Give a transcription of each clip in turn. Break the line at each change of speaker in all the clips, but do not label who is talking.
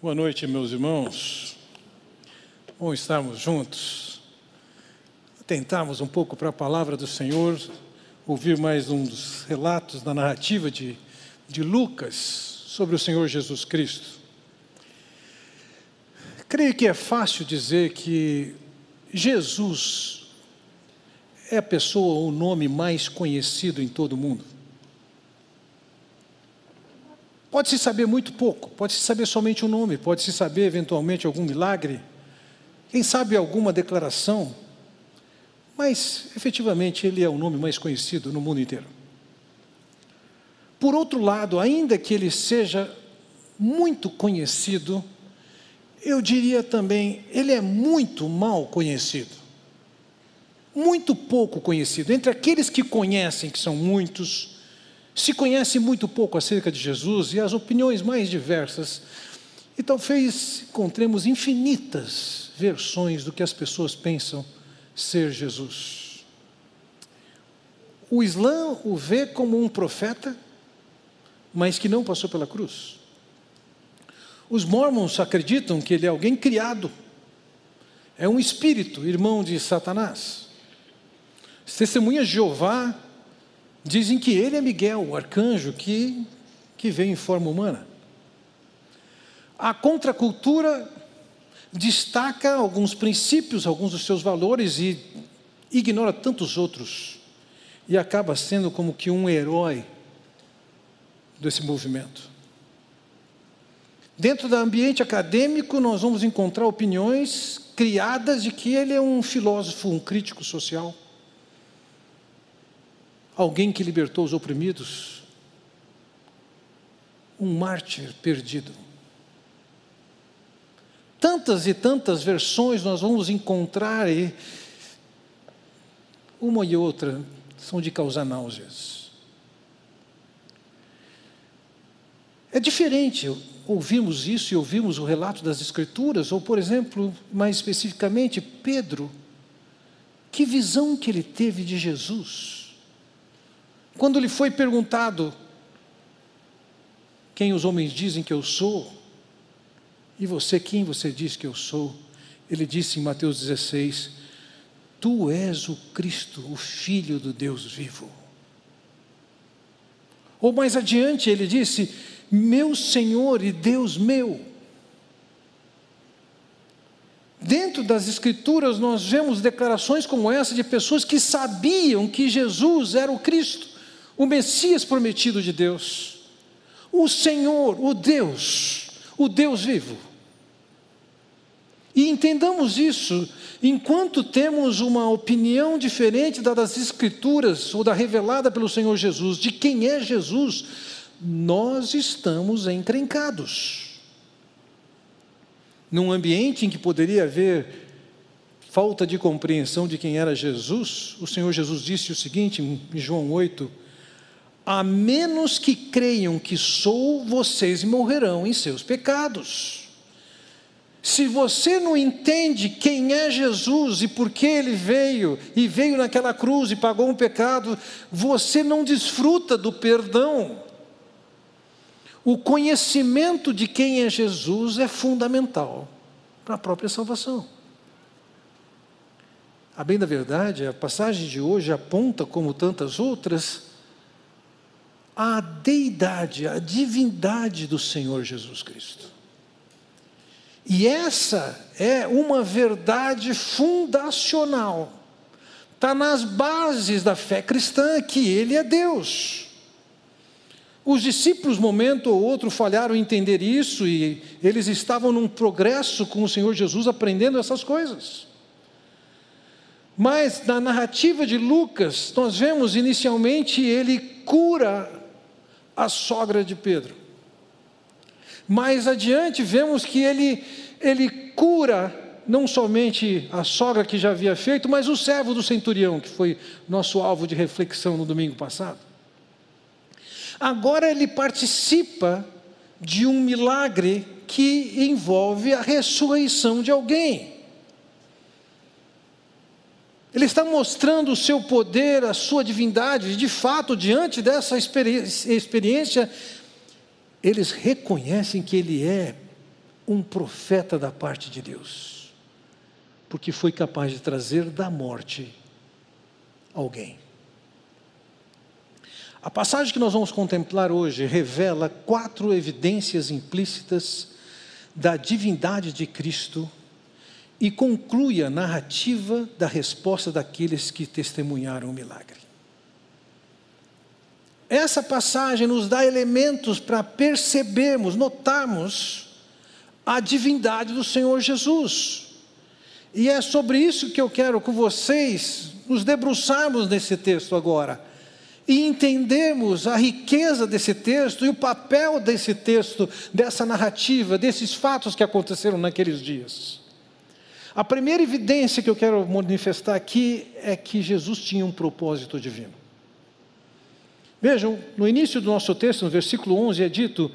Boa noite, meus irmãos. Bom estarmos juntos. Tentarmos um pouco para a palavra do Senhor, ouvir mais um dos relatos da narrativa de, de Lucas sobre o Senhor Jesus Cristo. Creio que é fácil dizer que Jesus é a pessoa ou o nome mais conhecido em todo o mundo. Pode-se saber muito pouco, pode-se saber somente o nome, pode-se saber eventualmente algum milagre, quem sabe alguma declaração, mas efetivamente ele é o nome mais conhecido no mundo inteiro. Por outro lado, ainda que ele seja muito conhecido, eu diria também, ele é muito mal conhecido. Muito pouco conhecido. Entre aqueles que conhecem, que são muitos, se conhece muito pouco acerca de Jesus e as opiniões mais diversas, e talvez encontremos infinitas versões do que as pessoas pensam ser Jesus. O Islã o vê como um profeta, mas que não passou pela cruz. Os mormons acreditam que ele é alguém criado, é um espírito, irmão de Satanás. As testemunhas de Jeová Dizem que ele é Miguel, o arcanjo que, que veio em forma humana. A contracultura destaca alguns princípios, alguns dos seus valores e ignora tantos outros. E acaba sendo como que um herói desse movimento. Dentro do ambiente acadêmico, nós vamos encontrar opiniões criadas de que ele é um filósofo, um crítico social alguém que libertou os oprimidos, um mártir perdido. Tantas e tantas versões nós vamos encontrar e uma e outra são de causar náuseas. É diferente ouvirmos isso e ouvirmos o relato das Escrituras, ou, por exemplo, mais especificamente, Pedro. Que visão que ele teve de Jesus? Quando lhe foi perguntado quem os homens dizem que eu sou, e você quem você diz que eu sou? Ele disse em Mateus 16: Tu és o Cristo, o Filho do Deus vivo. Ou mais adiante, ele disse: Meu Senhor e Deus meu. Dentro das Escrituras, nós vemos declarações como essa de pessoas que sabiam que Jesus era o Cristo o Messias prometido de Deus, o Senhor, o Deus, o Deus vivo. E entendamos isso, enquanto temos uma opinião diferente da das Escrituras ou da revelada pelo Senhor Jesus, de quem é Jesus, nós estamos encrencados. Num ambiente em que poderia haver falta de compreensão de quem era Jesus, o Senhor Jesus disse o seguinte em João 8, a menos que creiam que sou, vocês morrerão em seus pecados. Se você não entende quem é Jesus e por que ele veio, e veio naquela cruz e pagou um pecado, você não desfruta do perdão. O conhecimento de quem é Jesus é fundamental para a própria salvação. A bem da verdade, a passagem de hoje aponta, como tantas outras, a deidade, a divindade do Senhor Jesus Cristo. E essa é uma verdade fundacional, está nas bases da fé cristã que Ele é Deus. Os discípulos, momento ou outro, falharam em entender isso e eles estavam num progresso com o Senhor Jesus aprendendo essas coisas. Mas na narrativa de Lucas, nós vemos inicialmente ele cura a sogra de Pedro. Mais adiante vemos que ele, ele cura não somente a sogra que já havia feito, mas o servo do centurião, que foi nosso alvo de reflexão no domingo passado. Agora ele participa de um milagre que envolve a ressurreição de alguém. Ele está mostrando o seu poder, a sua divindade, de fato, diante dessa experiência, eles reconhecem que Ele é um profeta da parte de Deus, porque foi capaz de trazer da morte alguém. A passagem que nós vamos contemplar hoje revela quatro evidências implícitas da divindade de Cristo e conclui a narrativa da resposta daqueles que testemunharam o milagre. Essa passagem nos dá elementos para percebermos, notarmos a divindade do Senhor Jesus. E é sobre isso que eu quero com vocês nos debruçarmos nesse texto agora e entendermos a riqueza desse texto e o papel desse texto, dessa narrativa, desses fatos que aconteceram naqueles dias. A primeira evidência que eu quero manifestar aqui é que Jesus tinha um propósito divino. Vejam, no início do nosso texto, no versículo 11, é dito: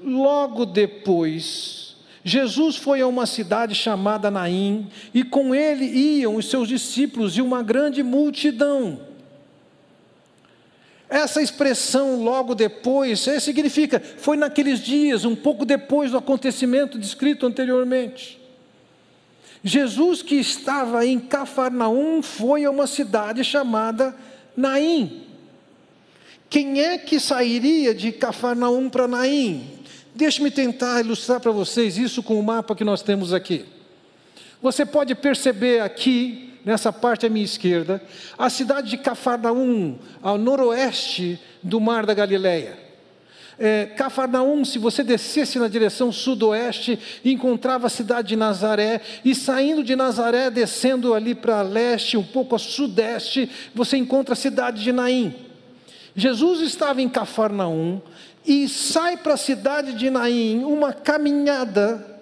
logo depois, Jesus foi a uma cidade chamada Naim, e com ele iam os seus discípulos e uma grande multidão. Essa expressão logo depois significa foi naqueles dias, um pouco depois do acontecimento descrito anteriormente. Jesus, que estava em Cafarnaum, foi a uma cidade chamada Naim. Quem é que sairia de Cafarnaum para Naim? Deixe-me tentar ilustrar para vocês isso com o mapa que nós temos aqui. Você pode perceber aqui nessa parte à minha esquerda, a cidade de Cafarnaum, ao noroeste do Mar da Galileia. É, Cafarnaum, se você descesse na direção sudoeste, encontrava a cidade de Nazaré, e saindo de Nazaré, descendo ali para leste, um pouco a sudeste, você encontra a cidade de Naim. Jesus estava em Cafarnaum e sai para a cidade de Naim uma caminhada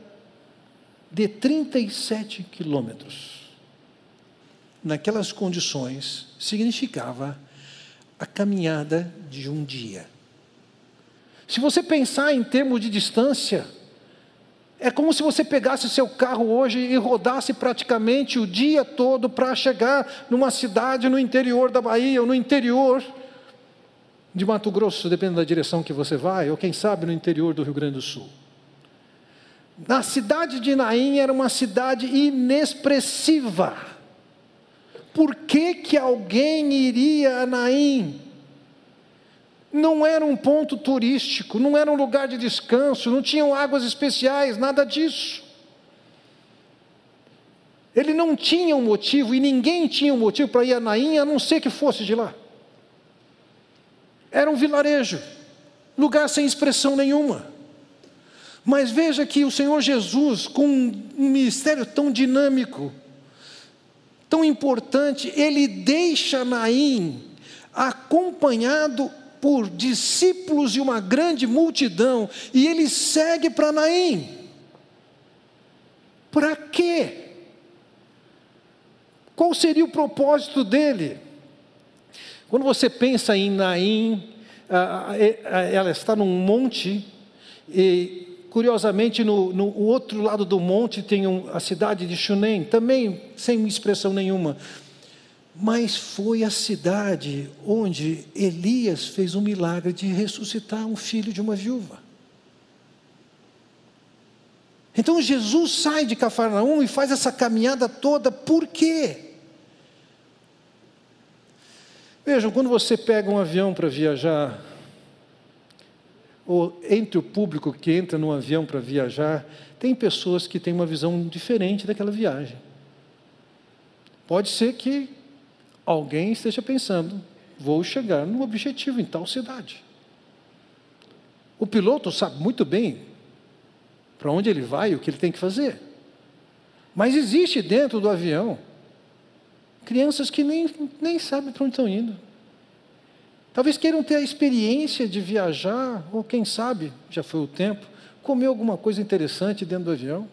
de 37 quilômetros naquelas condições, significava a caminhada de um dia. Se você pensar em termos de distância, é como se você pegasse seu carro hoje e rodasse praticamente o dia todo para chegar numa cidade no interior da Bahia ou no interior de Mato Grosso, dependendo da direção que você vai, ou quem sabe no interior do Rio Grande do Sul. Na cidade de Naim era uma cidade inexpressiva por que, que alguém iria a Naim? Não era um ponto turístico, não era um lugar de descanso, não tinham águas especiais, nada disso. Ele não tinha um motivo, e ninguém tinha um motivo para ir a Naim, a não ser que fosse de lá. Era um vilarejo, lugar sem expressão nenhuma. Mas veja que o Senhor Jesus, com um ministério tão dinâmico, tão importante, ele deixa Naim acompanhado por discípulos e uma grande multidão, e ele segue para Naim. Para quê? Qual seria o propósito dele? Quando você pensa em Naim, ela está num monte, e Curiosamente, no, no outro lado do monte tem a cidade de Shunem, também sem expressão nenhuma. Mas foi a cidade onde Elias fez um milagre de ressuscitar um filho de uma viúva. Então Jesus sai de Cafarnaum e faz essa caminhada toda, por quê? Vejam, quando você pega um avião para viajar ou entre o público que entra no avião para viajar, tem pessoas que têm uma visão diferente daquela viagem. Pode ser que alguém esteja pensando, vou chegar no objetivo em tal cidade. O piloto sabe muito bem para onde ele vai e o que ele tem que fazer. Mas existe dentro do avião crianças que nem, nem sabem para onde estão indo. Talvez queiram ter a experiência de viajar, ou quem sabe, já foi o tempo, comer alguma coisa interessante dentro do avião.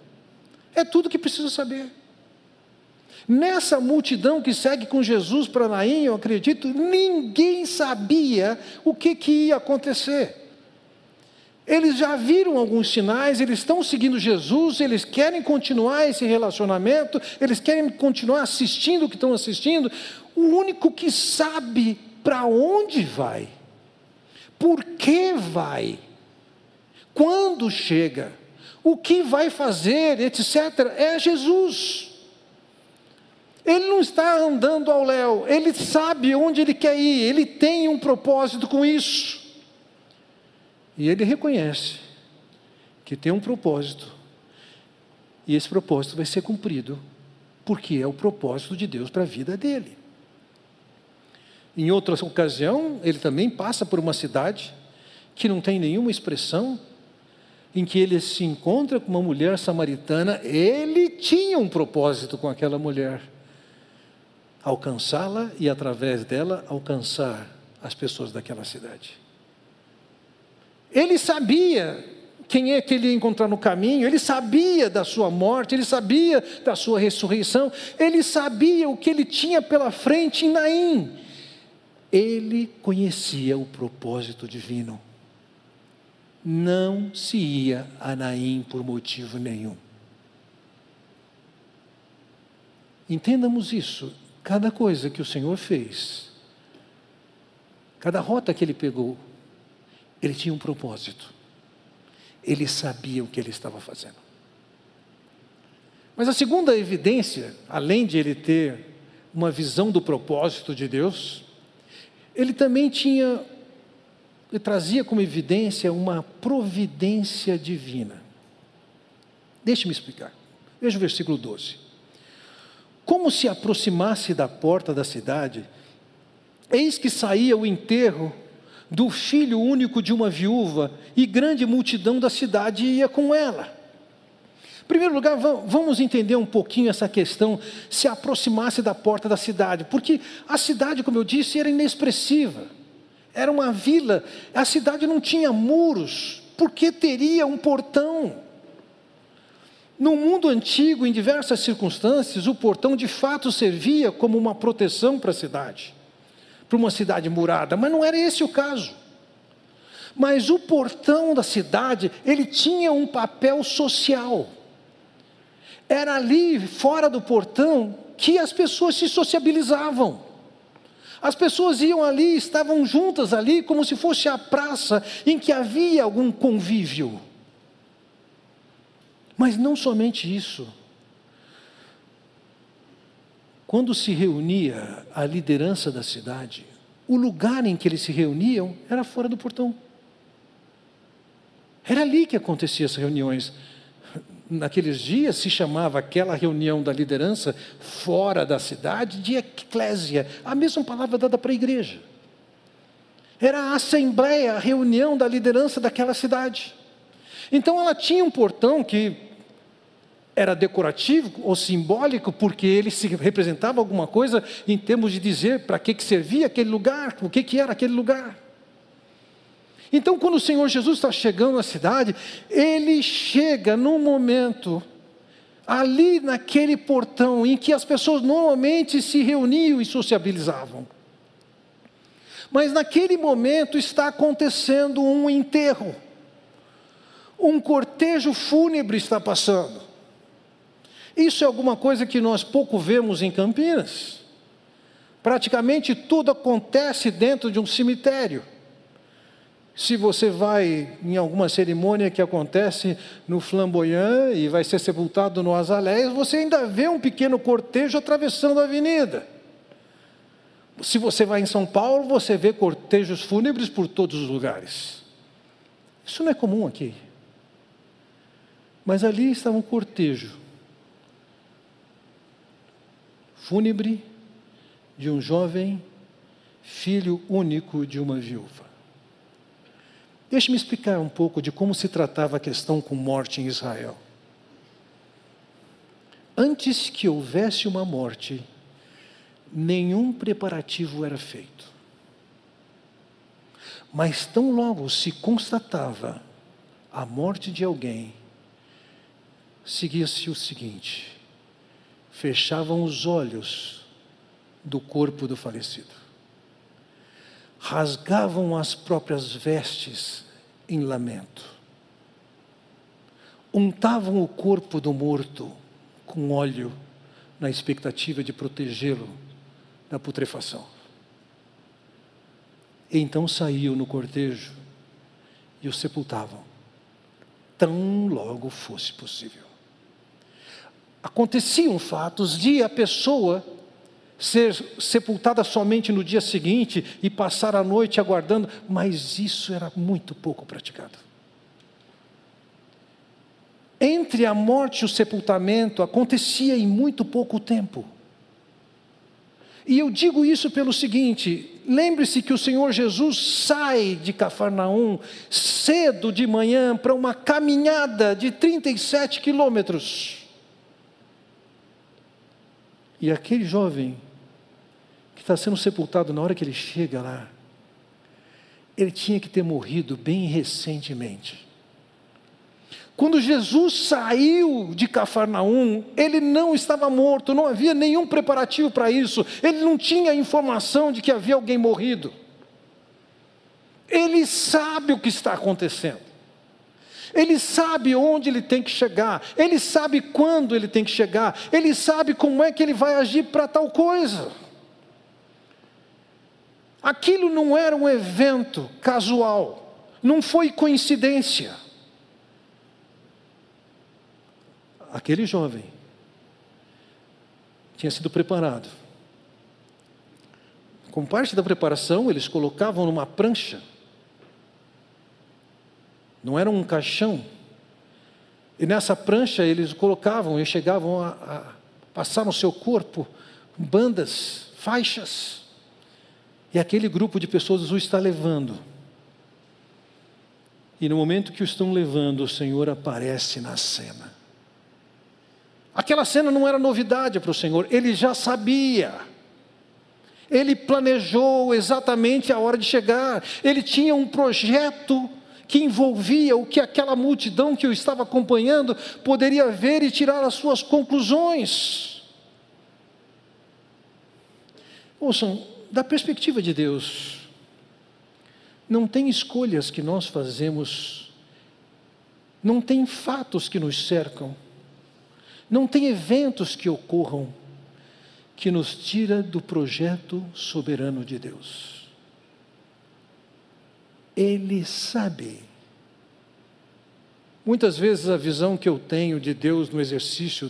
É tudo que precisa saber. Nessa multidão que segue com Jesus para Naim, eu acredito, ninguém sabia o que, que ia acontecer. Eles já viram alguns sinais, eles estão seguindo Jesus, eles querem continuar esse relacionamento, eles querem continuar assistindo o que estão assistindo. O único que sabe para onde vai? Por que vai? Quando chega? o que vai fazer, etc., é Jesus. Ele não está andando ao léu, ele sabe onde ele quer ir, ele tem um propósito com isso. E ele reconhece que tem um propósito, e esse propósito vai ser cumprido, porque é o propósito de Deus para a vida dele. Em outra ocasião, ele também passa por uma cidade que não tem nenhuma expressão, em que ele se encontra com uma mulher samaritana, ele tinha um propósito com aquela mulher alcançá-la e, através dela, alcançar as pessoas daquela cidade. Ele sabia quem é que ele ia encontrar no caminho, ele sabia da sua morte, ele sabia da sua ressurreição, ele sabia o que ele tinha pela frente em Naim. Ele conhecia o propósito divino. Não se ia a Naim por motivo nenhum. Entendamos isso. Cada coisa que o Senhor fez, cada rota que ele pegou, ele tinha um propósito. Ele sabia o que ele estava fazendo. Mas a segunda evidência, além de ele ter uma visão do propósito de Deus, ele também tinha, ele trazia como evidência uma providência divina. Deixe-me explicar. Veja o versículo 12. Como se aproximasse da porta da cidade, eis que saía o enterro do filho único de uma viúva, e grande multidão da cidade ia com ela. Em primeiro lugar, vamos entender um pouquinho essa questão, se aproximasse da porta da cidade, porque a cidade, como eu disse, era inexpressiva, era uma vila, a cidade não tinha muros, porque teria um portão? No mundo antigo, em diversas circunstâncias, o portão de fato servia como uma proteção para a cidade, para uma cidade murada, mas não era esse o caso. Mas o portão da cidade, ele tinha um papel social. Era ali, fora do portão, que as pessoas se sociabilizavam. As pessoas iam ali, estavam juntas ali, como se fosse a praça em que havia algum convívio. Mas não somente isso. Quando se reunia a liderança da cidade, o lugar em que eles se reuniam era fora do portão. Era ali que aconteciam as reuniões. Naqueles dias se chamava aquela reunião da liderança fora da cidade de eclésia, a mesma palavra dada para a igreja. Era a assembleia, a reunião da liderança daquela cidade. Então ela tinha um portão que era decorativo ou simbólico, porque ele se representava alguma coisa em termos de dizer para que, que servia aquele lugar, o que, que era aquele lugar. Então, quando o Senhor Jesus está chegando à cidade, ele chega num momento, ali naquele portão, em que as pessoas normalmente se reuniam e sociabilizavam. Mas naquele momento está acontecendo um enterro um cortejo fúnebre está passando. Isso é alguma coisa que nós pouco vemos em Campinas. Praticamente tudo acontece dentro de um cemitério. Se você vai em alguma cerimônia que acontece no Flamboyant e vai ser sepultado no Azaléias, você ainda vê um pequeno cortejo atravessando a avenida. Se você vai em São Paulo, você vê cortejos fúnebres por todos os lugares. Isso não é comum aqui. Mas ali estava um cortejo fúnebre de um jovem filho único de uma viúva. Deixe-me explicar um pouco de como se tratava a questão com morte em Israel. Antes que houvesse uma morte, nenhum preparativo era feito. Mas tão logo se constatava a morte de alguém, seguia-se o seguinte: fechavam os olhos do corpo do falecido, rasgavam as próprias vestes em lamento, untavam o corpo do morto com óleo, na expectativa de protegê-lo da putrefação. E então saíam no cortejo e o sepultavam tão logo fosse possível. Aconteciam fatos de a pessoa ser sepultada somente no dia seguinte e passar a noite aguardando, mas isso era muito pouco praticado. Entre a morte e o sepultamento acontecia em muito pouco tempo. E eu digo isso pelo seguinte: lembre-se que o Senhor Jesus sai de Cafarnaum cedo de manhã para uma caminhada de 37 quilômetros. E aquele jovem que está sendo sepultado na hora que ele chega lá, ele tinha que ter morrido bem recentemente. Quando Jesus saiu de Cafarnaum, ele não estava morto, não havia nenhum preparativo para isso, ele não tinha informação de que havia alguém morrido. Ele sabe o que está acontecendo. Ele sabe onde ele tem que chegar, ele sabe quando ele tem que chegar, ele sabe como é que ele vai agir para tal coisa. Aquilo não era um evento casual, não foi coincidência. Aquele jovem tinha sido preparado. Como parte da preparação, eles colocavam numa prancha não era um caixão. E nessa prancha eles colocavam e chegavam a, a passar no seu corpo bandas, faixas. E aquele grupo de pessoas o está levando. E no momento que o estão levando, o Senhor aparece na cena. Aquela cena não era novidade para o Senhor, ele já sabia. Ele planejou exatamente a hora de chegar, ele tinha um projeto que envolvia o que aquela multidão que eu estava acompanhando poderia ver e tirar as suas conclusões. Ouçam, da perspectiva de Deus, não tem escolhas que nós fazemos, não tem fatos que nos cercam, não tem eventos que ocorram que nos tira do projeto soberano de Deus. Ele sabe. Muitas vezes a visão que eu tenho de Deus no exercício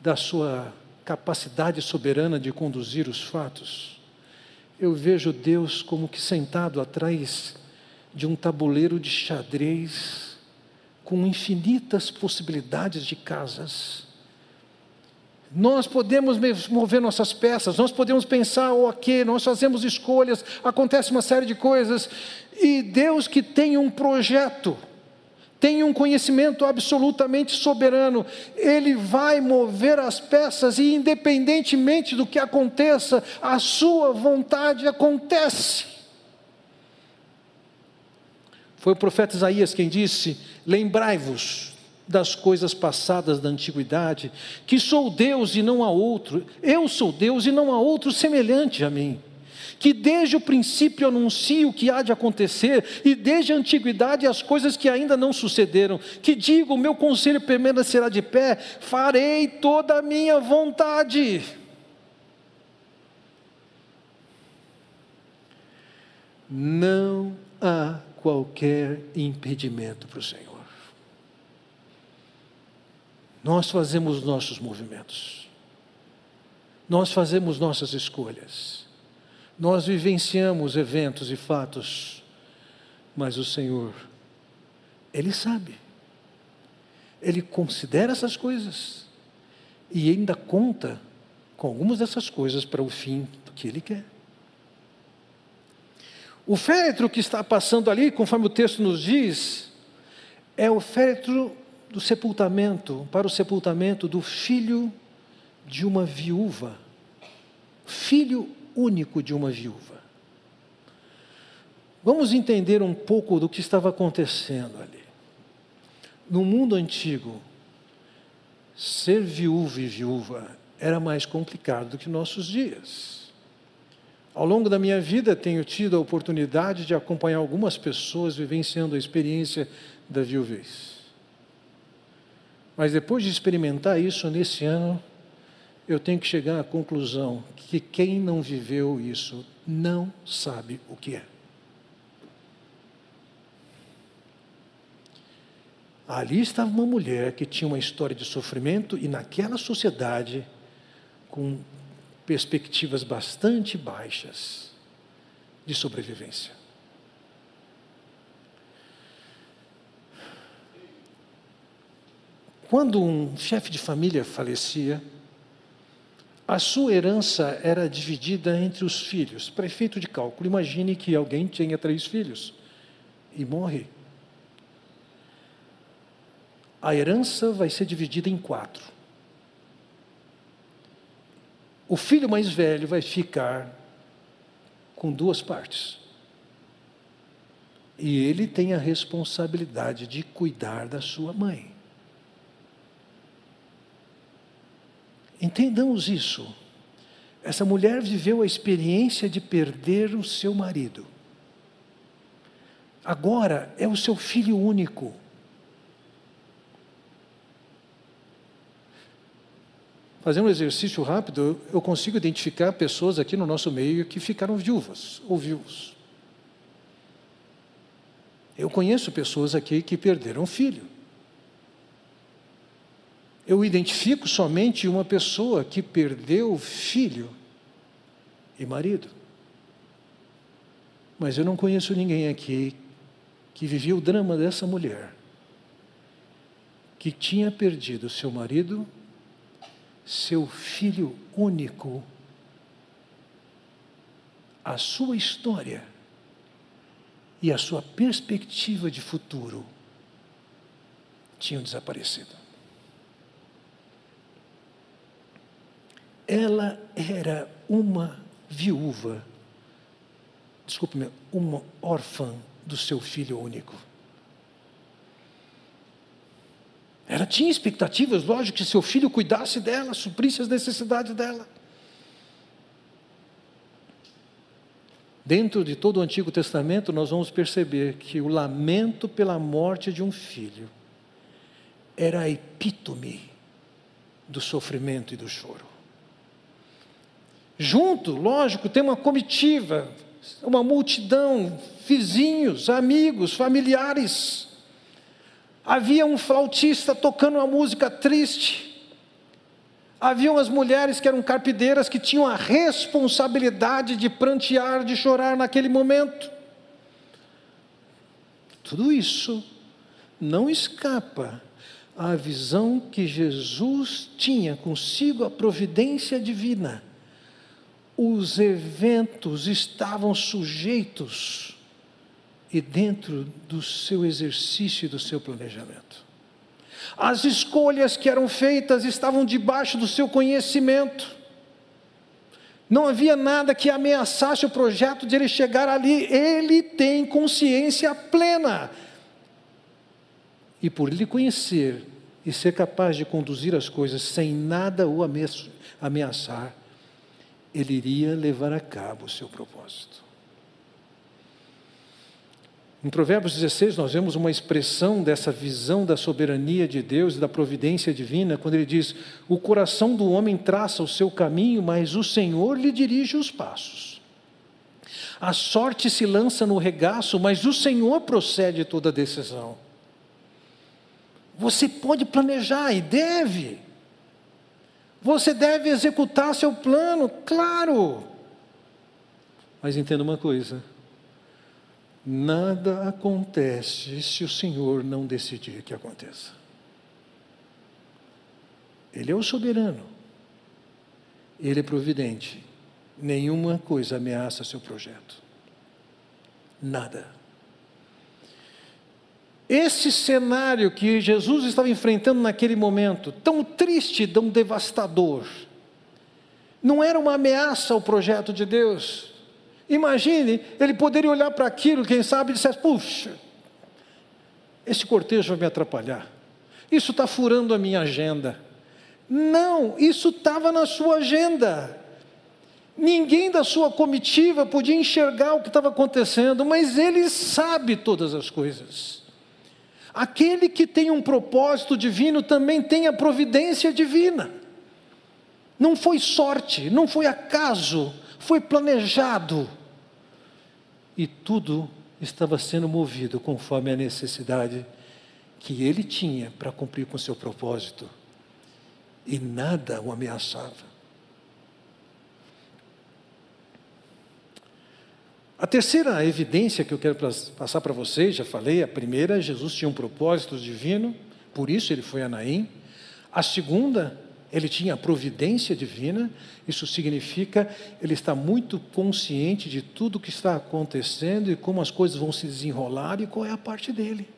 da sua capacidade soberana de conduzir os fatos, eu vejo Deus como que sentado atrás de um tabuleiro de xadrez com infinitas possibilidades de casas nós podemos mover nossas peças, nós podemos pensar o que, nós fazemos escolhas, acontece uma série de coisas, e Deus que tem um projeto, tem um conhecimento absolutamente soberano, Ele vai mover as peças e, independentemente do que aconteça, a Sua vontade acontece. Foi o profeta Isaías quem disse: Lembrai-vos das coisas passadas da antiguidade, que sou Deus e não há outro, eu sou Deus e não há outro semelhante a mim, que desde o princípio anuncio o que há de acontecer, e desde a antiguidade as coisas que ainda não sucederam, que digo, o meu conselho permanecerá de pé, farei toda a minha vontade. Não há qualquer impedimento para o Senhor. Nós fazemos nossos movimentos, nós fazemos nossas escolhas, nós vivenciamos eventos e fatos, mas o Senhor, Ele sabe, Ele considera essas coisas e ainda conta com algumas dessas coisas para o fim que Ele quer. O féretro que está passando ali, conforme o texto nos diz, é o féretro do sepultamento, para o sepultamento do filho de uma viúva, filho único de uma viúva. Vamos entender um pouco do que estava acontecendo ali. No mundo antigo, ser viúvo e viúva era mais complicado do que nossos dias. Ao longo da minha vida, tenho tido a oportunidade de acompanhar algumas pessoas vivenciando a experiência da viuvez. Mas depois de experimentar isso nesse ano, eu tenho que chegar à conclusão que quem não viveu isso não sabe o que é. Ali estava uma mulher que tinha uma história de sofrimento e naquela sociedade com perspectivas bastante baixas de sobrevivência. Quando um chefe de família falecia, a sua herança era dividida entre os filhos. Prefeito de cálculo, imagine que alguém tenha três filhos e morre. A herança vai ser dividida em quatro. O filho mais velho vai ficar com duas partes. E ele tem a responsabilidade de cuidar da sua mãe. Entendamos isso. Essa mulher viveu a experiência de perder o seu marido. Agora é o seu filho único. Fazendo um exercício rápido, eu consigo identificar pessoas aqui no nosso meio que ficaram viúvas ou viúvos. Eu conheço pessoas aqui que perderam filho eu identifico somente uma pessoa que perdeu filho e marido. Mas eu não conheço ninguém aqui que vivia o drama dessa mulher, que tinha perdido seu marido, seu filho único, a sua história e a sua perspectiva de futuro tinham desaparecido. Ela era uma viúva, desculpe-me, uma órfã do seu filho único. Ela tinha expectativas, lógico, que seu filho cuidasse dela, suprisse as necessidades dela. Dentro de todo o Antigo Testamento, nós vamos perceber que o lamento pela morte de um filho era a epítome do sofrimento e do choro. Junto, lógico, tem uma comitiva, uma multidão, vizinhos, amigos, familiares. Havia um flautista tocando uma música triste. Havia as mulheres que eram carpideiras que tinham a responsabilidade de prantear, de chorar naquele momento. Tudo isso não escapa à visão que Jesus tinha consigo a providência divina os eventos estavam sujeitos e dentro do seu exercício e do seu planejamento. As escolhas que eram feitas estavam debaixo do seu conhecimento. Não havia nada que ameaçasse o projeto de ele chegar ali. Ele tem consciência plena. E por lhe conhecer e ser capaz de conduzir as coisas sem nada o ameaçar, ele iria levar a cabo o seu propósito. Em Provérbios 16, nós vemos uma expressão dessa visão da soberania de Deus e da providência divina, quando ele diz: O coração do homem traça o seu caminho, mas o Senhor lhe dirige os passos. A sorte se lança no regaço, mas o Senhor procede toda decisão. Você pode planejar e deve, você deve executar seu plano, claro. Mas entenda uma coisa: nada acontece se o Senhor não decidir que aconteça. Ele é o soberano, ele é providente. Nenhuma coisa ameaça seu projeto. Nada. Esse cenário que Jesus estava enfrentando naquele momento, tão triste, tão devastador, não era uma ameaça ao projeto de Deus. Imagine, ele poderia olhar para aquilo, quem sabe, e dissesse: puxa, esse cortejo vai me atrapalhar, isso está furando a minha agenda. Não, isso estava na sua agenda. Ninguém da sua comitiva podia enxergar o que estava acontecendo, mas ele sabe todas as coisas. Aquele que tem um propósito divino também tem a providência divina. Não foi sorte, não foi acaso, foi planejado. E tudo estava sendo movido conforme a necessidade que ele tinha para cumprir com seu propósito e nada o ameaçava. A terceira evidência que eu quero passar para vocês, já falei, a primeira, Jesus tinha um propósito divino, por isso ele foi a Naim. A segunda, ele tinha a providência divina, isso significa ele está muito consciente de tudo que está acontecendo e como as coisas vão se desenrolar e qual é a parte dele.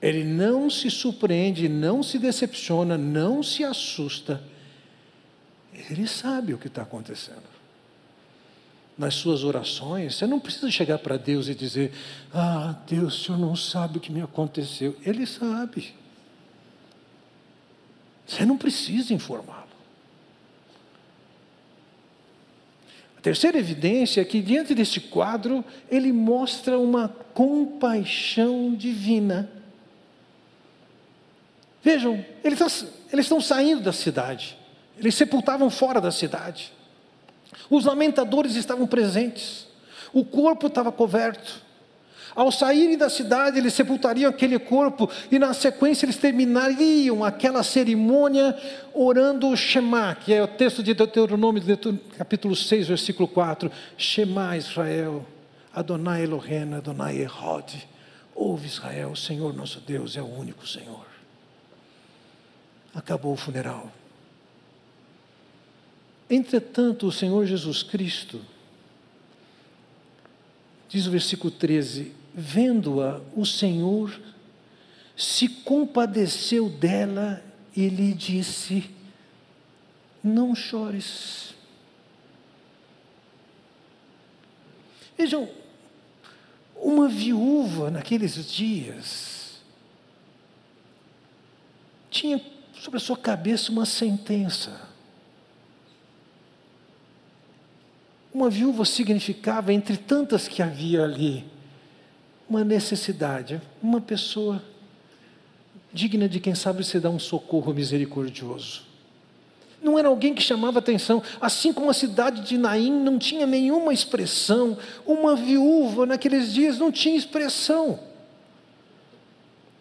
Ele não se surpreende, não se decepciona, não se assusta. Ele sabe o que está acontecendo nas suas orações, você não precisa chegar para Deus e dizer: Ah, Deus, o Senhor não sabe o que me aconteceu. Ele sabe. Você não precisa informá-lo. A terceira evidência é que, diante deste quadro, ele mostra uma compaixão divina. Vejam, eles estão saindo da cidade, eles sepultavam fora da cidade. Os lamentadores estavam presentes, o corpo estava coberto. Ao saírem da cidade, eles sepultariam aquele corpo e, na sequência, eles terminariam aquela cerimônia orando o Shema, que é o texto de Deuteronômio, capítulo 6, versículo 4. Shema Israel, Adonai Elohim, Adonai Erod. Ouve Israel, o Senhor nosso Deus é o único Senhor. Acabou o funeral. Entretanto, o Senhor Jesus Cristo, diz o versículo 13: vendo-a, o Senhor se compadeceu dela e lhe disse: Não chores. Vejam, uma viúva naqueles dias tinha sobre a sua cabeça uma sentença. Uma viúva significava, entre tantas que havia ali, uma necessidade, uma pessoa digna de quem sabe se dar um socorro misericordioso. Não era alguém que chamava atenção, assim como a cidade de Naim não tinha nenhuma expressão, uma viúva naqueles dias não tinha expressão.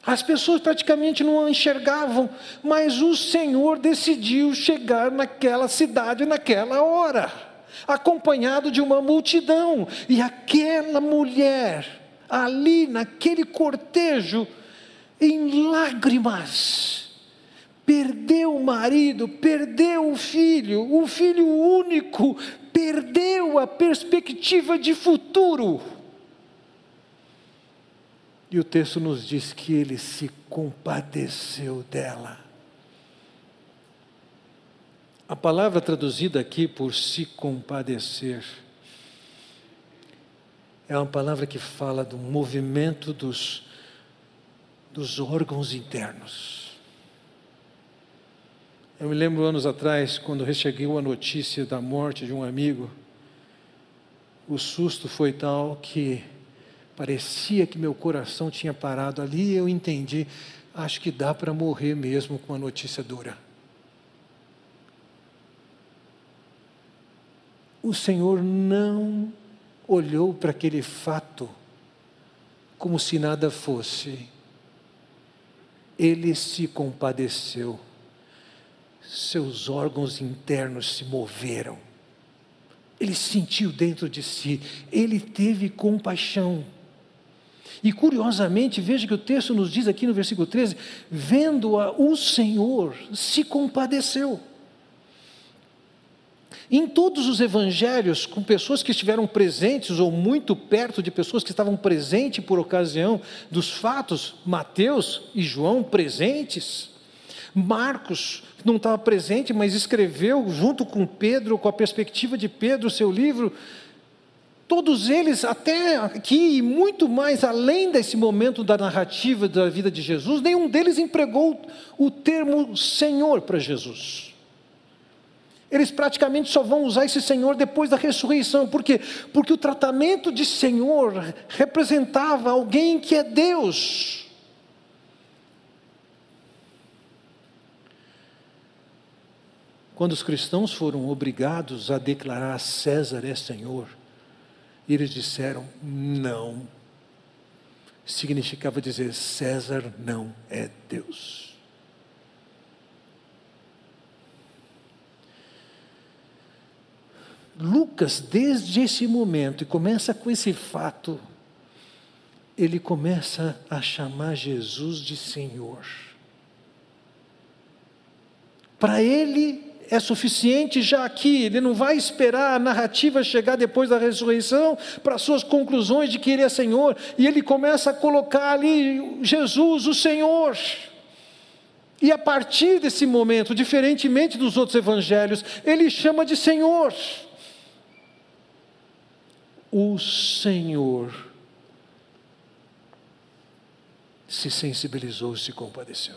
As pessoas praticamente não a enxergavam, mas o Senhor decidiu chegar naquela cidade naquela hora acompanhado de uma multidão, e aquela mulher, ali naquele cortejo, em lágrimas, perdeu o marido, perdeu o filho, o filho único, perdeu a perspectiva de futuro. E o texto nos diz que ele se compadeceu dela. A palavra traduzida aqui por se compadecer é uma palavra que fala do movimento dos, dos órgãos internos. Eu me lembro anos atrás, quando recebeu a notícia da morte de um amigo, o susto foi tal que parecia que meu coração tinha parado ali e eu entendi, acho que dá para morrer mesmo com a notícia dura. O Senhor não olhou para aquele fato como se nada fosse. Ele se compadeceu. Seus órgãos internos se moveram. Ele sentiu dentro de si, ele teve compaixão. E curiosamente, veja que o texto nos diz aqui no versículo 13: vendo-a, o Senhor se compadeceu. Em todos os evangelhos, com pessoas que estiveram presentes ou muito perto de pessoas que estavam presentes por ocasião dos fatos, Mateus e João presentes, Marcos não estava presente, mas escreveu junto com Pedro, com a perspectiva de Pedro, seu livro. Todos eles, até aqui e muito mais além desse momento da narrativa da vida de Jesus, nenhum deles empregou o termo Senhor para Jesus eles praticamente só vão usar esse Senhor depois da ressurreição. Por quê? Porque o tratamento de Senhor representava alguém que é Deus. Quando os cristãos foram obrigados a declarar César é Senhor, eles disseram: não, significava dizer: César não é Deus. Lucas, desde esse momento, e começa com esse fato, ele começa a chamar Jesus de Senhor. Para ele é suficiente já aqui, ele não vai esperar a narrativa chegar depois da ressurreição para suas conclusões de que ele é Senhor, e ele começa a colocar ali Jesus, o Senhor. E a partir desse momento, diferentemente dos outros evangelhos, ele chama de Senhor o Senhor se sensibilizou se compadeceu.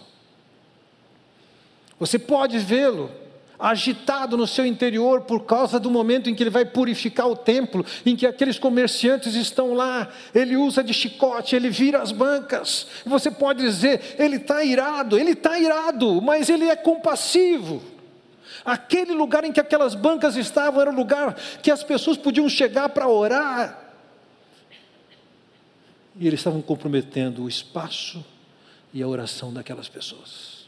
Você pode vê-lo agitado no seu interior por causa do momento em que ele vai purificar o templo, em que aqueles comerciantes estão lá, ele usa de chicote, ele vira as bancas. Você pode dizer, ele está irado, ele está irado, mas ele é compassivo. Aquele lugar em que aquelas bancas estavam era o lugar que as pessoas podiam chegar para orar. E eles estavam comprometendo o espaço e a oração daquelas pessoas.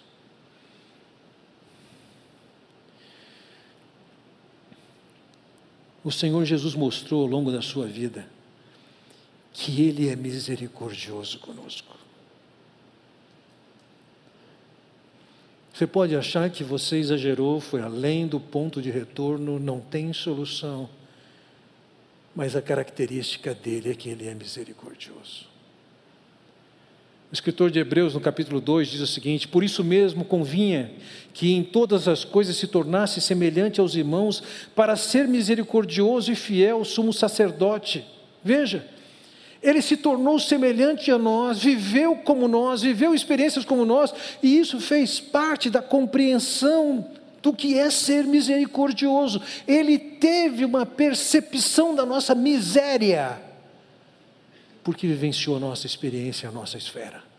O Senhor Jesus mostrou ao longo da sua vida que Ele é misericordioso conosco. Você pode achar que você exagerou, foi além do ponto de retorno, não tem solução. Mas a característica dele é que ele é misericordioso. O escritor de Hebreus, no capítulo 2, diz o seguinte: Por isso mesmo convinha que em todas as coisas se tornasse semelhante aos irmãos, para ser misericordioso e fiel sumo sacerdote. Veja, ele se tornou semelhante a nós, viveu como nós, viveu experiências como nós, e isso fez parte da compreensão do que é ser misericordioso. Ele teve uma percepção da nossa miséria, porque vivenciou a nossa experiência, a nossa esfera.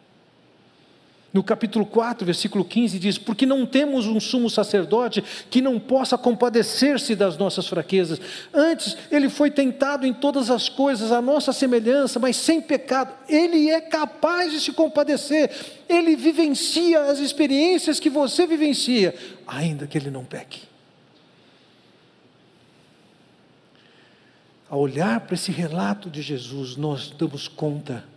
No capítulo 4, versículo 15 diz: Porque não temos um sumo sacerdote que não possa compadecer-se das nossas fraquezas. Antes, ele foi tentado em todas as coisas, a nossa semelhança, mas sem pecado. Ele é capaz de se compadecer. Ele vivencia as experiências que você vivencia, ainda que ele não peque. Ao olhar para esse relato de Jesus, nós damos conta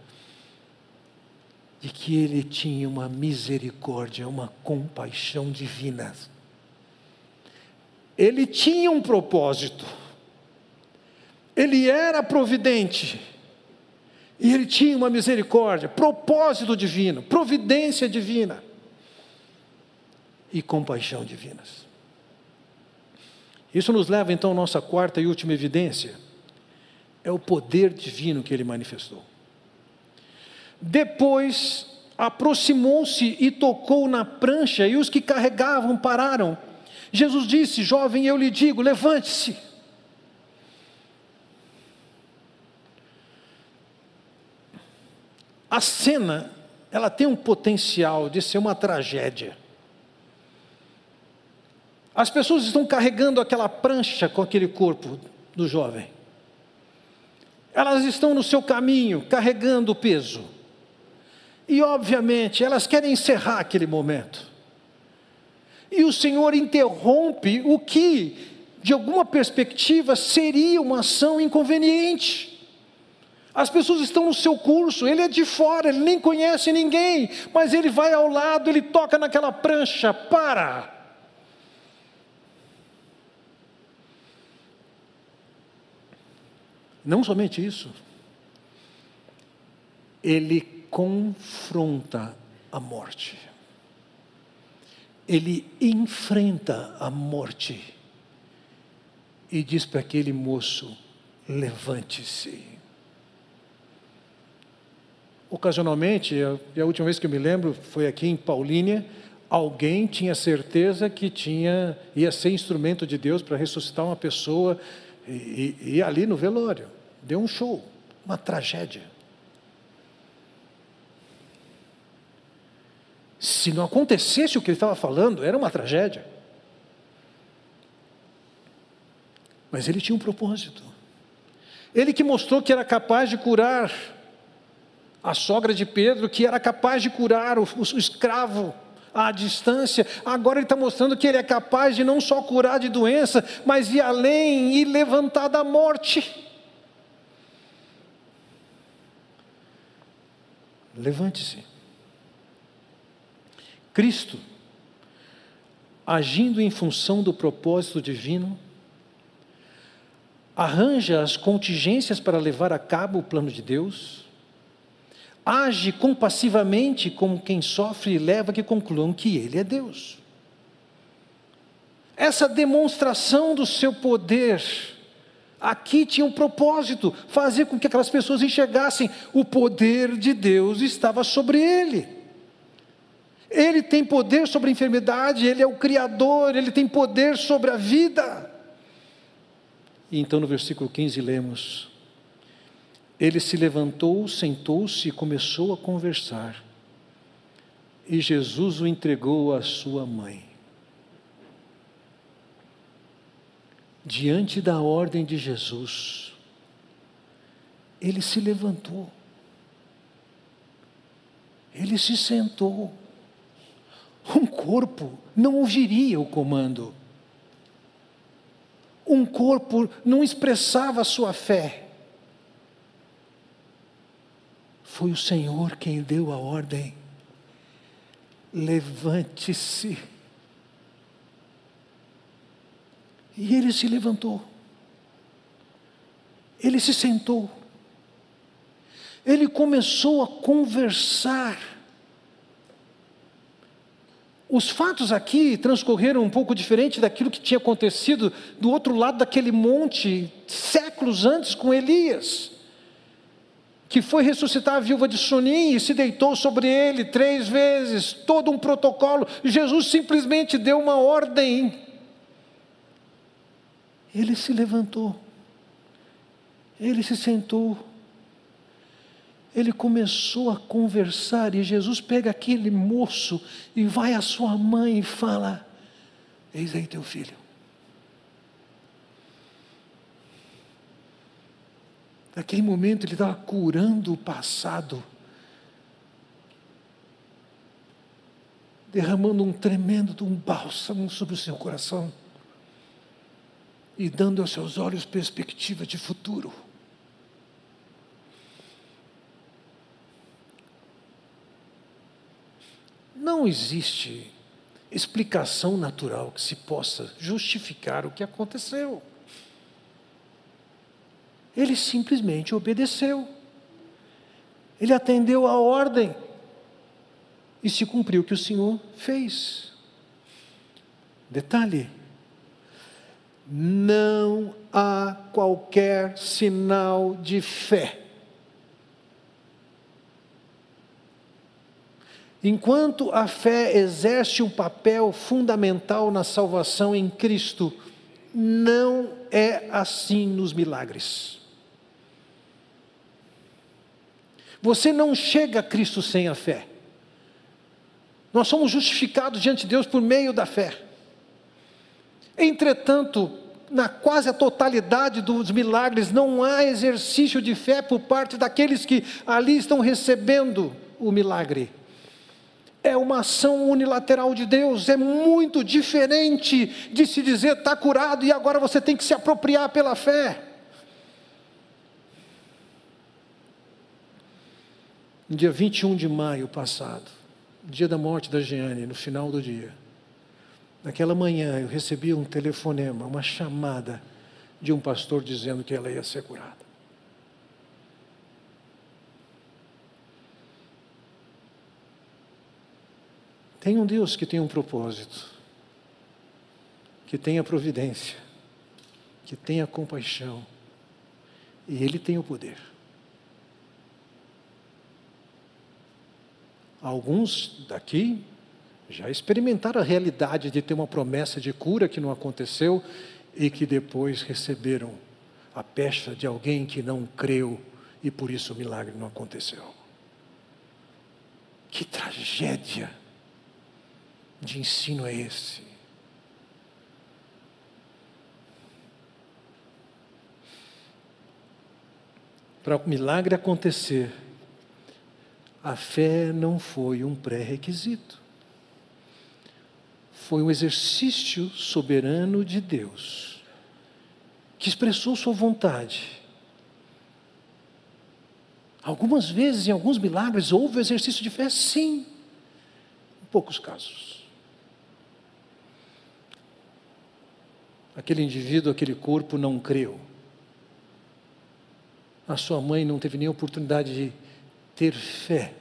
de que ele tinha uma misericórdia, uma compaixão divina. Ele tinha um propósito, ele era providente, e ele tinha uma misericórdia, propósito divino, providência divina e compaixão divinas. Isso nos leva então à nossa quarta e última evidência: é o poder divino que ele manifestou. Depois aproximou-se e tocou na prancha, e os que carregavam pararam. Jesus disse: Jovem, eu lhe digo, levante-se. A cena, ela tem um potencial de ser uma tragédia. As pessoas estão carregando aquela prancha com aquele corpo do jovem. Elas estão no seu caminho, carregando o peso. E, obviamente, elas querem encerrar aquele momento. E o Senhor interrompe o que, de alguma perspectiva, seria uma ação inconveniente. As pessoas estão no seu curso, ele é de fora, ele nem conhece ninguém, mas ele vai ao lado, ele toca naquela prancha, para. Não somente isso, ele confronta a morte. Ele enfrenta a morte e diz para aquele moço: levante-se. Ocasionalmente, a, a última vez que eu me lembro foi aqui em Paulínia, alguém tinha certeza que tinha ia ser instrumento de Deus para ressuscitar uma pessoa e, e, e ali no velório deu um show, uma tragédia. Se não acontecesse o que ele estava falando, era uma tragédia. Mas ele tinha um propósito. Ele que mostrou que era capaz de curar A sogra de Pedro, que era capaz de curar o, o, escravo à distância, agora ele está mostrando que ele é capaz de não só curar de doença, mas ir além e levantar da morte. Levante-se. Cristo, agindo em função do propósito divino, arranja as contingências para levar a cabo o plano de Deus, age compassivamente como quem sofre e leva que concluam que Ele é Deus. Essa demonstração do seu poder, aqui tinha um propósito, fazer com que aquelas pessoas enxergassem o poder de Deus estava sobre ele. Ele tem poder sobre a enfermidade, ele é o Criador, ele tem poder sobre a vida. E então no versículo 15 lemos: Ele se levantou, sentou-se e começou a conversar. E Jesus o entregou à sua mãe. Diante da ordem de Jesus, ele se levantou, ele se sentou. Um corpo não ouviria o comando um corpo não expressava sua fé. Foi o Senhor quem deu a ordem. Levante-se. E ele se levantou. Ele se sentou. Ele começou a conversar os fatos aqui transcorreram um pouco diferente daquilo que tinha acontecido do outro lado daquele monte, séculos antes com Elias, que foi ressuscitar a viúva de Sunim e se deitou sobre ele três vezes, todo um protocolo. Jesus simplesmente deu uma ordem. Ele se levantou, ele se sentou, ele começou a conversar e Jesus pega aquele moço e vai à sua mãe e fala: Eis aí teu filho. Naquele momento ele estava curando o passado, derramando um tremendo um bálsamo sobre o seu coração e dando aos seus olhos perspectiva de futuro. Não existe explicação natural que se possa justificar o que aconteceu. Ele simplesmente obedeceu. Ele atendeu a ordem e se cumpriu o que o Senhor fez. Detalhe: não há qualquer sinal de fé Enquanto a fé exerce um papel fundamental na salvação em Cristo, não é assim nos milagres. Você não chega a Cristo sem a fé. Nós somos justificados diante de Deus por meio da fé. Entretanto, na quase a totalidade dos milagres, não há exercício de fé por parte daqueles que ali estão recebendo o milagre é uma ação unilateral de Deus, é muito diferente de se dizer está curado e agora você tem que se apropriar pela fé. No dia 21 de maio passado, dia da morte da Jeane, no final do dia, naquela manhã eu recebi um telefonema, uma chamada de um pastor dizendo que ela ia ser curada. Tem um Deus que tem um propósito, que tem a providência, que tem a compaixão, e Ele tem o poder. Alguns daqui já experimentaram a realidade de ter uma promessa de cura que não aconteceu e que depois receberam a pecha de alguém que não creu e por isso o milagre não aconteceu. Que tragédia! De ensino é esse? Para o milagre acontecer, A fé não foi um pré-requisito. Foi um exercício soberano de Deus, que expressou sua vontade. Algumas vezes, em alguns milagres, houve exercício de fé, sim, em poucos casos. Aquele indivíduo, aquele corpo não creu. A sua mãe não teve nem oportunidade de ter fé.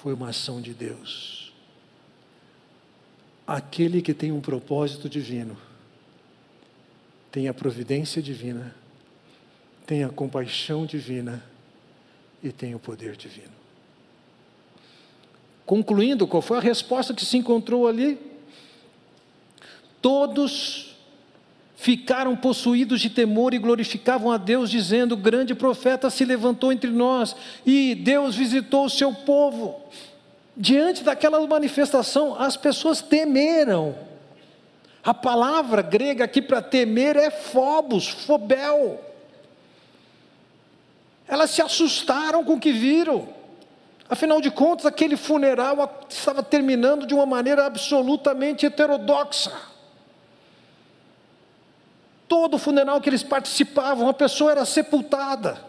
Foi uma ação de Deus. Aquele que tem um propósito divino, tem a providência divina, tem a compaixão divina e tem o poder divino. Concluindo, qual foi a resposta que se encontrou ali? Todos ficaram possuídos de temor e glorificavam a Deus, dizendo: grande profeta se levantou entre nós e Deus visitou o seu povo. Diante daquela manifestação, as pessoas temeram. A palavra grega aqui para temer é phobos, fobel. Elas se assustaram com o que viram. Afinal de contas, aquele funeral estava terminando de uma maneira absolutamente heterodoxa todo funeral que eles participavam, a pessoa era sepultada.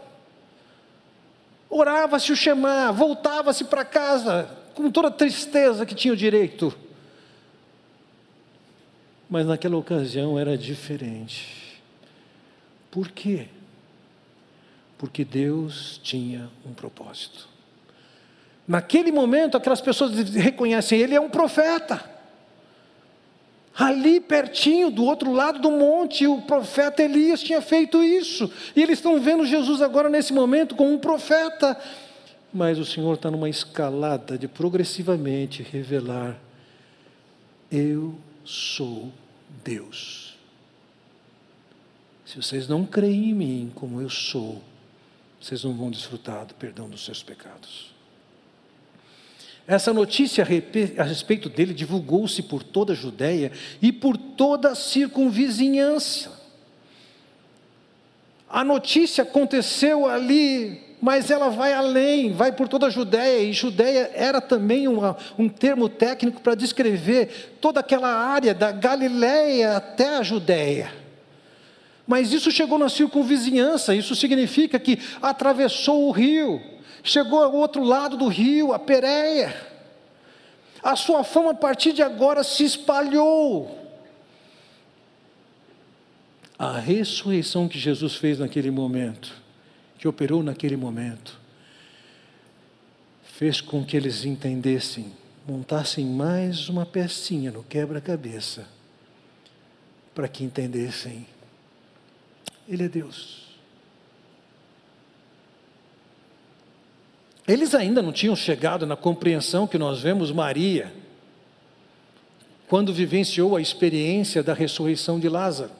Orava-se o chamar, voltava-se para casa, com toda a tristeza que tinha o direito. Mas naquela ocasião era diferente. Por quê? Porque Deus tinha um propósito. Naquele momento, aquelas pessoas reconhecem ele é um profeta. Ali pertinho, do outro lado do monte, o profeta Elias tinha feito isso. E eles estão vendo Jesus agora nesse momento como um profeta. Mas o Senhor está numa escalada de progressivamente revelar: Eu sou Deus. Se vocês não creem em mim como eu sou, vocês não vão desfrutar do perdão dos seus pecados. Essa notícia a respeito dele divulgou-se por toda a Judéia e por toda a circunvizinhança. A notícia aconteceu ali, mas ela vai além, vai por toda a Judéia, e Judéia era também uma, um termo técnico para descrever toda aquela área da Galiléia até a Judéia. Mas isso chegou na circunvizinhança, isso significa que atravessou o rio, chegou ao outro lado do rio, a Pérea. A sua fama a partir de agora se espalhou. A ressurreição que Jesus fez naquele momento, que operou naquele momento, fez com que eles entendessem, montassem mais uma pecinha no quebra-cabeça, para que entendessem: Ele é Deus. Eles ainda não tinham chegado na compreensão que nós vemos Maria, quando vivenciou a experiência da ressurreição de Lázaro.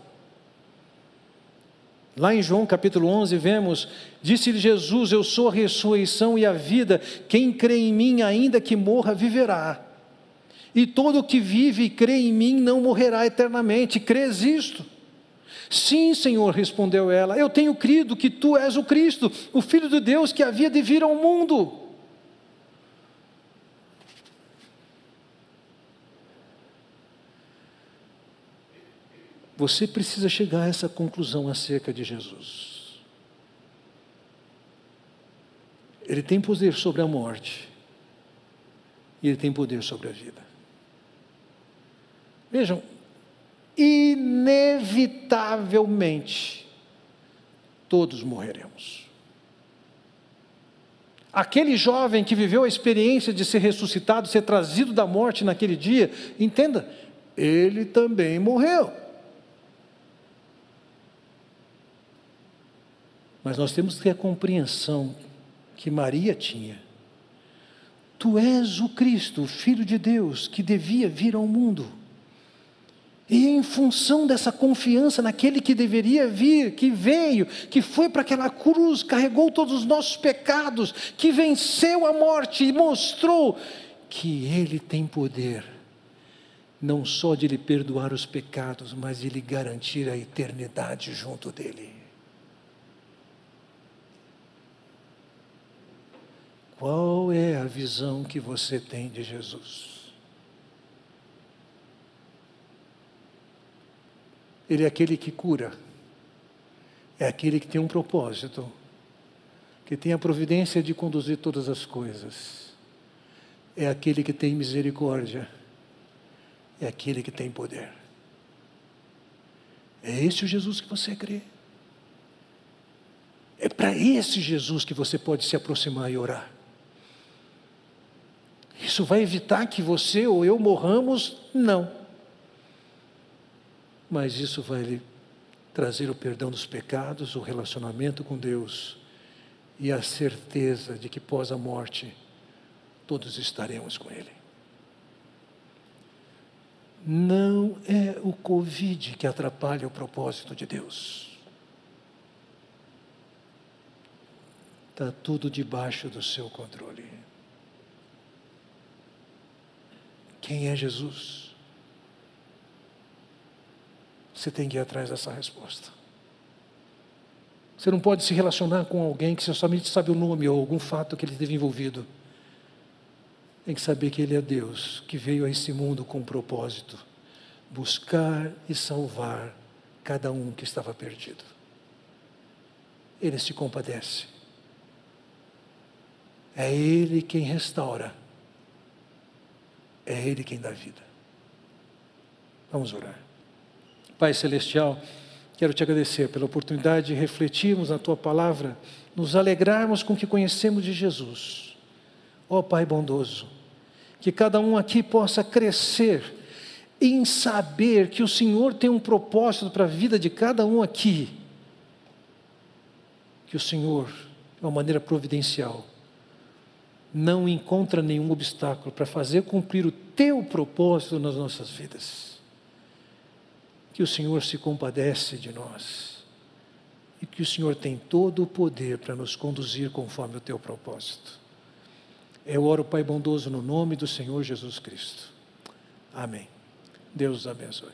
Lá em João capítulo 11 vemos, disse-lhe Jesus: Eu sou a ressurreição e a vida, quem crê em mim, ainda que morra, viverá. E todo o que vive e crê em mim não morrerá eternamente. Crês isto? Sim, Senhor, respondeu ela, eu tenho crido que tu és o Cristo, o Filho de Deus que havia de vir ao mundo. Você precisa chegar a essa conclusão acerca de Jesus. Ele tem poder sobre a morte, e ele tem poder sobre a vida. Vejam, inevitavelmente, todos morreremos. Aquele jovem que viveu a experiência de ser ressuscitado, ser trazido da morte naquele dia, entenda, ele também morreu. Mas nós temos que ter a compreensão que Maria tinha. Tu és o Cristo, o Filho de Deus, que devia vir ao mundo. E em função dessa confiança naquele que deveria vir, que veio, que foi para aquela cruz, carregou todos os nossos pecados, que venceu a morte e mostrou que Ele tem poder, não só de lhe perdoar os pecados, mas de lhe garantir a eternidade junto dEle. Qual é a visão que você tem de Jesus? Ele é aquele que cura, é aquele que tem um propósito, que tem a providência de conduzir todas as coisas, é aquele que tem misericórdia, é aquele que tem poder. É esse o Jesus que você crê. É para esse Jesus que você pode se aproximar e orar. Isso vai evitar que você ou eu morramos? Não. Mas isso vai lhe trazer o perdão dos pecados, o relacionamento com Deus e a certeza de que pós a morte todos estaremos com Ele. Não é o Covid que atrapalha o propósito de Deus. Está tudo debaixo do seu controle. Quem é Jesus? Você tem que ir atrás dessa resposta. Você não pode se relacionar com alguém que você somente sabe o nome ou algum fato que ele teve envolvido. Tem que saber que Ele é Deus, que veio a esse mundo com um propósito: buscar e salvar cada um que estava perdido. Ele se compadece. É Ele quem restaura. É Ele quem dá vida. Vamos orar. Pai Celestial, quero te agradecer pela oportunidade de refletirmos na Tua palavra, nos alegrarmos com o que conhecemos de Jesus. Ó oh, Pai bondoso, que cada um aqui possa crescer em saber que o Senhor tem um propósito para a vida de cada um aqui. Que o Senhor, de uma maneira providencial, não encontra nenhum obstáculo para fazer cumprir o teu propósito nas nossas vidas. Que o Senhor se compadece de nós e que o Senhor tem todo o poder para nos conduzir conforme o teu propósito. Eu oro, Pai bondoso, no nome do Senhor Jesus Cristo. Amém. Deus os abençoe.